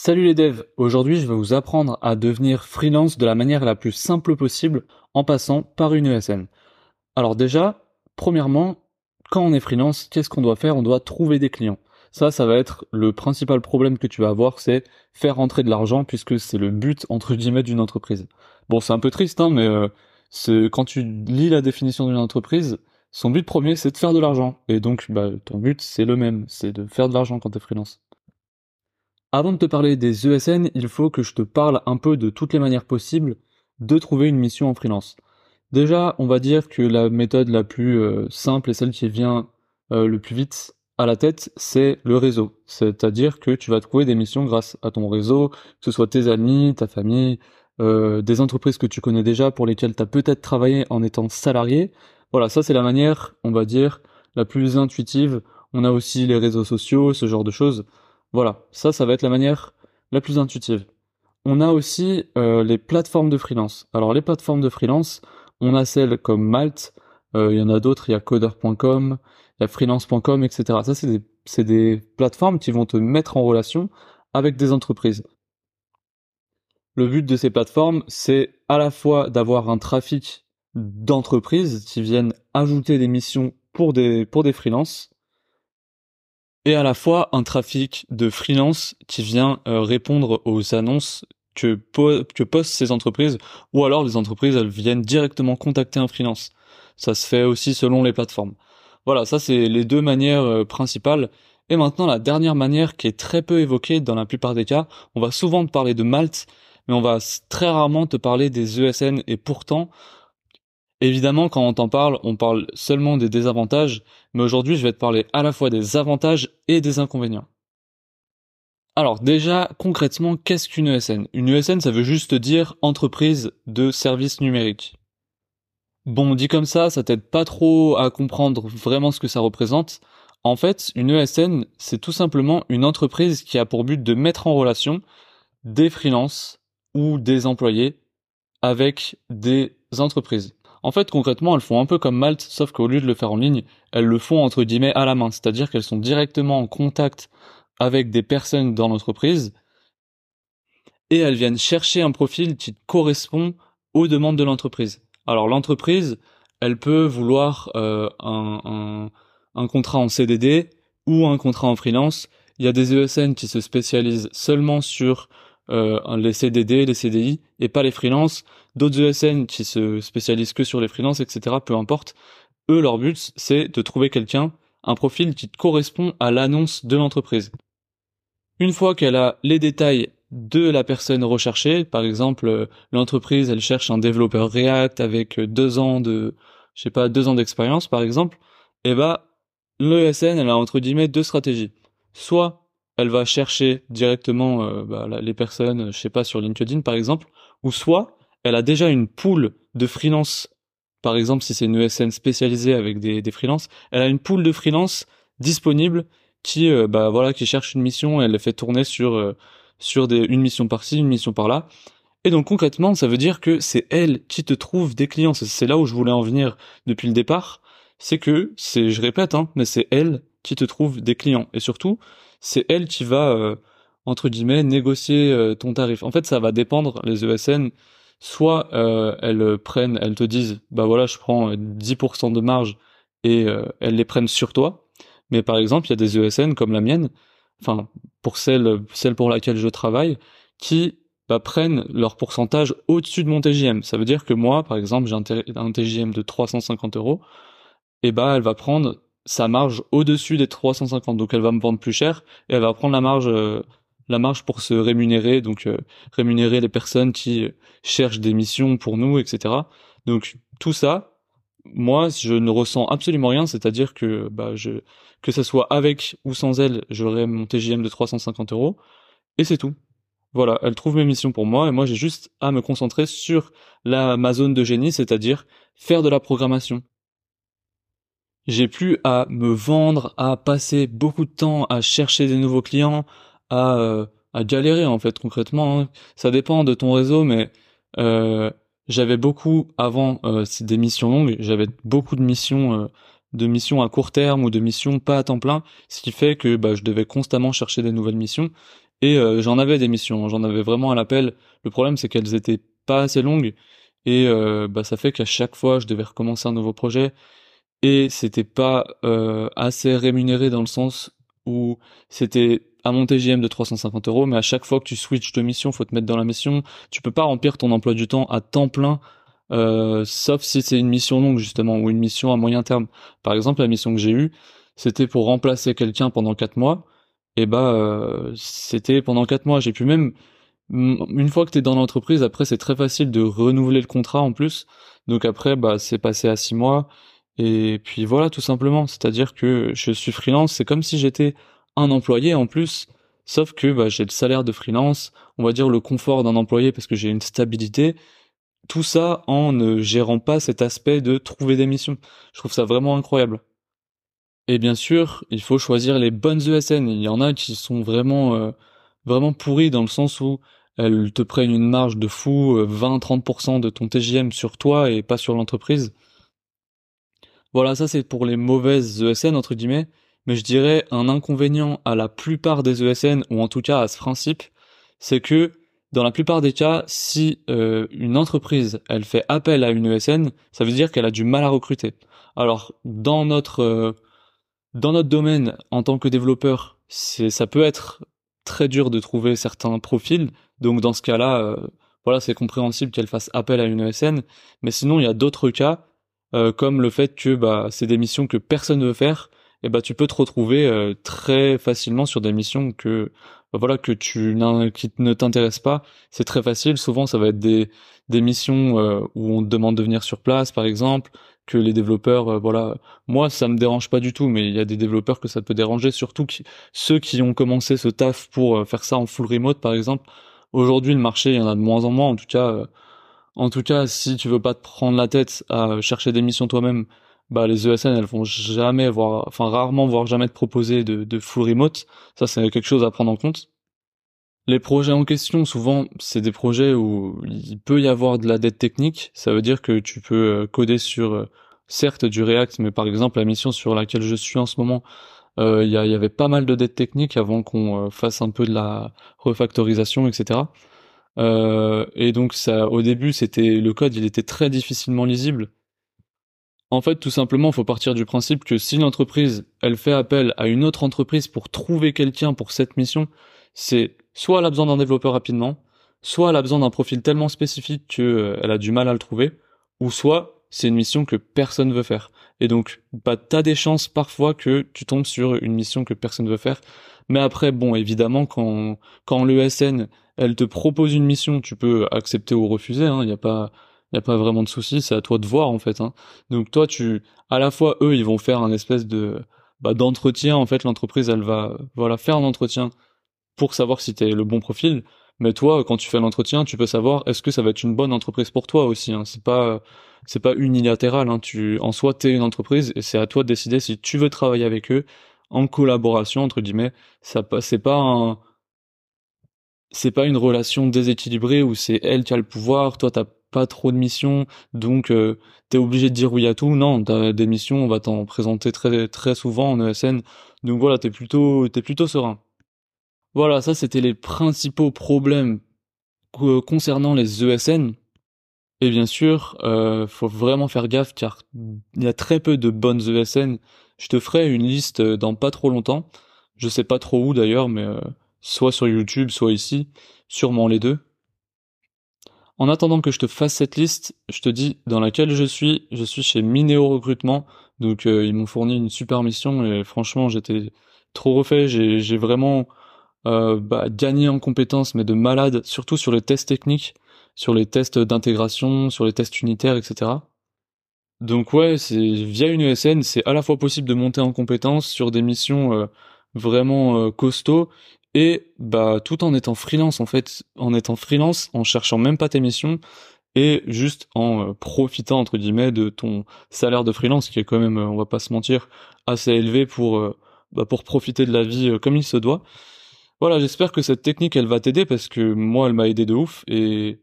Salut les devs, aujourd'hui je vais vous apprendre à devenir freelance de la manière la plus simple possible en passant par une ESN. Alors déjà, premièrement, quand on est freelance, qu'est-ce qu'on doit faire? On doit trouver des clients. Ça, ça va être le principal problème que tu vas avoir, c'est faire rentrer de l'argent puisque c'est le but entre guillemets d'une entreprise. Bon, c'est un peu triste, hein, mais euh, quand tu lis la définition d'une entreprise, son but premier c'est de faire de l'argent. Et donc, bah, ton but c'est le même, c'est de faire de l'argent quand tu es freelance. Avant de te parler des ESN, il faut que je te parle un peu de toutes les manières possibles de trouver une mission en freelance. Déjà, on va dire que la méthode la plus euh, simple et celle qui vient euh, le plus vite à la tête, c'est le réseau. C'est-à-dire que tu vas trouver des missions grâce à ton réseau, que ce soit tes amis, ta famille, euh, des entreprises que tu connais déjà pour lesquelles tu as peut-être travaillé en étant salarié. Voilà, ça c'est la manière, on va dire, la plus intuitive. On a aussi les réseaux sociaux, ce genre de choses. Voilà, ça, ça va être la manière la plus intuitive. On a aussi euh, les plateformes de freelance. Alors les plateformes de freelance, on a celles comme Malte, euh, il y en a d'autres, il y a coder.com, il y a freelance.com, etc. Ça, c'est des, plateformes qui vont te mettre en relation avec des entreprises. Le but de ces plateformes, c'est à la fois d'avoir un trafic d'entreprises qui viennent ajouter des missions pour des, pour des freelances, à la fois un trafic de freelance qui vient euh, répondre aux annonces que, que postent ces entreprises, ou alors les entreprises elles viennent directement contacter un freelance. Ça se fait aussi selon les plateformes. Voilà, ça c'est les deux manières euh, principales. Et maintenant la dernière manière qui est très peu évoquée dans la plupart des cas, on va souvent te parler de Malte, mais on va très rarement te parler des ESN et pourtant Évidemment, quand on t'en parle, on parle seulement des désavantages, mais aujourd'hui, je vais te parler à la fois des avantages et des inconvénients. Alors déjà, concrètement, qu'est-ce qu'une ESN Une ESN, ça veut juste dire entreprise de services numériques. Bon, dit comme ça, ça t'aide pas trop à comprendre vraiment ce que ça représente. En fait, une ESN, c'est tout simplement une entreprise qui a pour but de mettre en relation des freelances ou des employés avec des entreprises. En fait, concrètement, elles font un peu comme Malte, sauf qu'au lieu de le faire en ligne, elles le font entre guillemets à la main, c'est-à-dire qu'elles sont directement en contact avec des personnes dans l'entreprise et elles viennent chercher un profil qui correspond aux demandes de l'entreprise. Alors l'entreprise, elle peut vouloir euh, un, un, contrat en CDD ou un contrat en freelance. Il y a des ESN qui se spécialisent seulement sur euh, les CDD, les CDI et pas les freelances. D'autres ESN qui se spécialisent que sur les freelances, etc. Peu importe. Eux, leur but, c'est de trouver quelqu'un, un profil qui correspond à l'annonce de l'entreprise. Une fois qu'elle a les détails de la personne recherchée, par exemple, euh, l'entreprise, elle cherche un développeur React avec deux ans de, je sais pas, deux ans d'expérience, par exemple, eh bah, l'ESN, elle a entre guillemets deux stratégies. Soit elle va chercher directement euh, bah, les personnes, je sais pas, sur LinkedIn par exemple, ou soit elle a déjà une pool de freelance, par exemple si c'est une ESN spécialisée avec des, freelances, elle a une pool de freelance disponible qui, euh, bah qui cherche une mission, elle les fait tourner sur euh, une mission par-ci, une mission par-là. Et donc concrètement, ça veut dire que c'est elle qui te trouve des clients. C'est là où je voulais en venir depuis le départ. C'est que, c'est, je répète, hein, mais c'est elle qui te trouve des clients. Et surtout, c'est elle qui va euh, entre guillemets négocier euh, ton tarif. En fait, ça va dépendre les ESN. Soit euh, elles prennent, elles te disent, bah voilà, je prends 10% de marge et elles les prennent sur toi. Mais par exemple, il y a des ESN comme la mienne, enfin pour celle pour laquelle je travaille, qui bah, prennent leur pourcentage au-dessus de mon TJM. Ça veut dire que moi, par exemple, j'ai un, TJM de 350 euros, et bah elle va prendre sa marge au-dessus des 350. Donc elle va me vendre plus cher et elle va prendre la marge euh, la marge pour se rémunérer, donc euh, rémunérer les personnes qui cherchent des missions pour nous, etc. Donc tout ça, moi, je ne ressens absolument rien, c'est-à-dire que bah, je, que ça soit avec ou sans elle, j'aurai mon TJM de 350 euros, et c'est tout. Voilà, elle trouve mes missions pour moi, et moi j'ai juste à me concentrer sur la, ma zone de génie, c'est-à-dire faire de la programmation. J'ai plus à me vendre, à passer beaucoup de temps à chercher des nouveaux clients, à, euh, à galérer en fait concrètement. Hein. Ça dépend de ton réseau, mais euh, j'avais beaucoup avant euh, des missions longues, j'avais beaucoup de missions, euh, de missions à court terme ou de missions pas à temps plein, ce qui fait que bah, je devais constamment chercher des nouvelles missions. Et euh, j'en avais des missions, j'en avais vraiment à l'appel. Le problème c'est qu'elles étaient pas assez longues et euh, bah, ça fait qu'à chaque fois je devais recommencer un nouveau projet et c'était pas assez rémunéré dans le sens où c'était à mon TGM de 350 euros, mais à chaque fois que tu switches de mission, faut te mettre dans la mission. Tu peux pas remplir ton emploi du temps à temps plein, euh, sauf si c'est une mission longue justement ou une mission à moyen terme. Par exemple, la mission que j'ai eue, c'était pour remplacer quelqu'un pendant quatre mois. Et bah, euh, c'était pendant quatre mois. J'ai pu même une fois que tu es dans l'entreprise, après c'est très facile de renouveler le contrat en plus. Donc après, bah c'est passé à six mois. Et puis voilà, tout simplement. C'est-à-dire que je suis freelance. C'est comme si j'étais un employé en plus, sauf que bah, j'ai le salaire de freelance, on va dire le confort d'un employé parce que j'ai une stabilité. Tout ça en ne gérant pas cet aspect de trouver des missions. Je trouve ça vraiment incroyable. Et bien sûr, il faut choisir les bonnes ESN. Il y en a qui sont vraiment euh, vraiment pourries dans le sens où elles te prennent une marge de fou, 20-30% euh, de ton TGM sur toi et pas sur l'entreprise. Voilà, ça c'est pour les mauvaises ESN entre guillemets mais je dirais un inconvénient à la plupart des ESN, ou en tout cas à ce principe, c'est que dans la plupart des cas, si euh, une entreprise elle fait appel à une ESN, ça veut dire qu'elle a du mal à recruter. Alors dans notre euh, domaine en tant que développeur, ça peut être très dur de trouver certains profils. Donc dans ce cas-là, euh, voilà, c'est compréhensible qu'elle fasse appel à une ESN. Mais sinon, il y a d'autres cas, comme le fait que bah c'est des missions que personne ne veut faire et bah tu peux te retrouver euh, très facilement sur des missions que bah, voilà que tu qui ne t'intéressent pas. C'est très facile. Souvent, ça va être des des missions euh, où on te demande de venir sur place, par exemple, que les développeurs, euh, voilà. Moi, ça me dérange pas du tout, mais il y a des développeurs que ça peut déranger, surtout ceux qui ont commencé ce taf pour faire ça en full remote, par exemple. Aujourd'hui, le marché, il y en a de moins en moins. En tout cas, en tout cas, si tu veux pas te prendre la tête à chercher des missions toi-même bah les ESN elles vont jamais voir, enfin rarement voir jamais te proposer de, full remote. Ça c'est quelque chose à prendre en compte. Les projets en question, souvent, c'est des projets où il peut y avoir de la dette technique. Ça veut dire que tu peux euh, coder sur, euh, certes, du React, mais par exemple, la mission sur laquelle je suis en ce moment, euh, il y, y, avait pas mal de dettes techniques avant qu'on fasse un peu de la refactorisation, etc. et donc, ça, au début, c'était le code, il était très difficilement lisible. En fait, tout simplement, il faut partir du principe que si l'entreprise, elle fait appel à une autre entreprise pour trouver quelqu'un pour cette mission, c'est soit elle a besoin d'un développeur rapidement, soit elle a besoin d'un profil tellement spécifique qu'elle euh, a du mal à le trouver, ou soit c'est une mission que personne veut faire. Et donc, bah, t'as des chances parfois que tu tombes sur une mission que personne veut faire. Mais après, bon, évidemment, quand, quand l'ESN, elle te propose une mission, tu peux accepter ou refuser, il hein, n'y a pas, il a pas vraiment de souci, c'est à toi de voir en fait. Hein. Donc toi, tu, à la fois eux, ils vont faire un espèce de bah, d'entretien. En fait, l'entreprise, elle va voilà faire un entretien pour savoir si t'es le bon profil. Mais toi, quand tu fais l'entretien, tu peux savoir est-ce que ça va être une bonne entreprise pour toi aussi. Hein. C'est pas c'est pas unilatéral. Hein. Tu en soi, t'es une entreprise et c'est à toi de décider si tu veux travailler avec eux en collaboration entre guillemets. Ça c'est pas un c'est pas une relation déséquilibrée où c'est elle qui a le pouvoir, toi t'as pas trop de missions, donc euh, t'es obligé de dire oui à tout. Non, t'as des missions, on va t'en présenter très très souvent en ESN. Donc voilà, t'es plutôt t'es plutôt serein. Voilà, ça c'était les principaux problèmes concernant les ESN. Et bien sûr, euh, faut vraiment faire gaffe car il y a très peu de bonnes ESN. Je te ferai une liste dans pas trop longtemps. Je sais pas trop où d'ailleurs, mais euh, soit sur YouTube, soit ici, sûrement les deux. En attendant que je te fasse cette liste, je te dis dans laquelle je suis. Je suis chez Minéo Recrutement. Donc euh, ils m'ont fourni une super mission et franchement j'étais trop refait. J'ai vraiment euh, bah, gagné en compétences mais de malade, surtout sur les tests techniques, sur les tests d'intégration, sur les tests unitaires, etc. Donc ouais, c'est via une ESN, c'est à la fois possible de monter en compétence sur des missions euh, vraiment euh, costauds et bah tout en étant freelance en fait, en étant freelance, en cherchant même pas tes missions et juste en euh, profitant entre guillemets de ton salaire de freelance qui est quand même, on va pas se mentir, assez élevé pour bah, pour profiter de la vie comme il se doit. Voilà, j'espère que cette technique elle va t'aider parce que moi elle m'a aidé de ouf et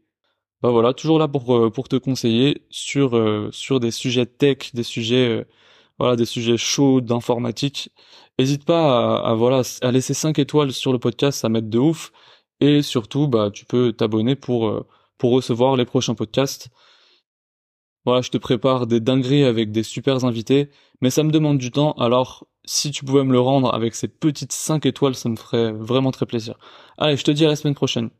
bah voilà, toujours là pour euh, pour te conseiller sur euh, sur des sujets tech, des sujets euh, voilà, des sujets chauds d'informatique. N'hésite pas à, voilà à laisser 5 étoiles sur le podcast, ça m'aide de ouf. Et surtout, bah tu peux t'abonner pour pour recevoir les prochains podcasts. Voilà, je te prépare des dingueries avec des super invités, mais ça me demande du temps. Alors, si tu pouvais me le rendre avec ces petites 5 étoiles, ça me ferait vraiment très plaisir. Allez, je te dis à la semaine prochaine.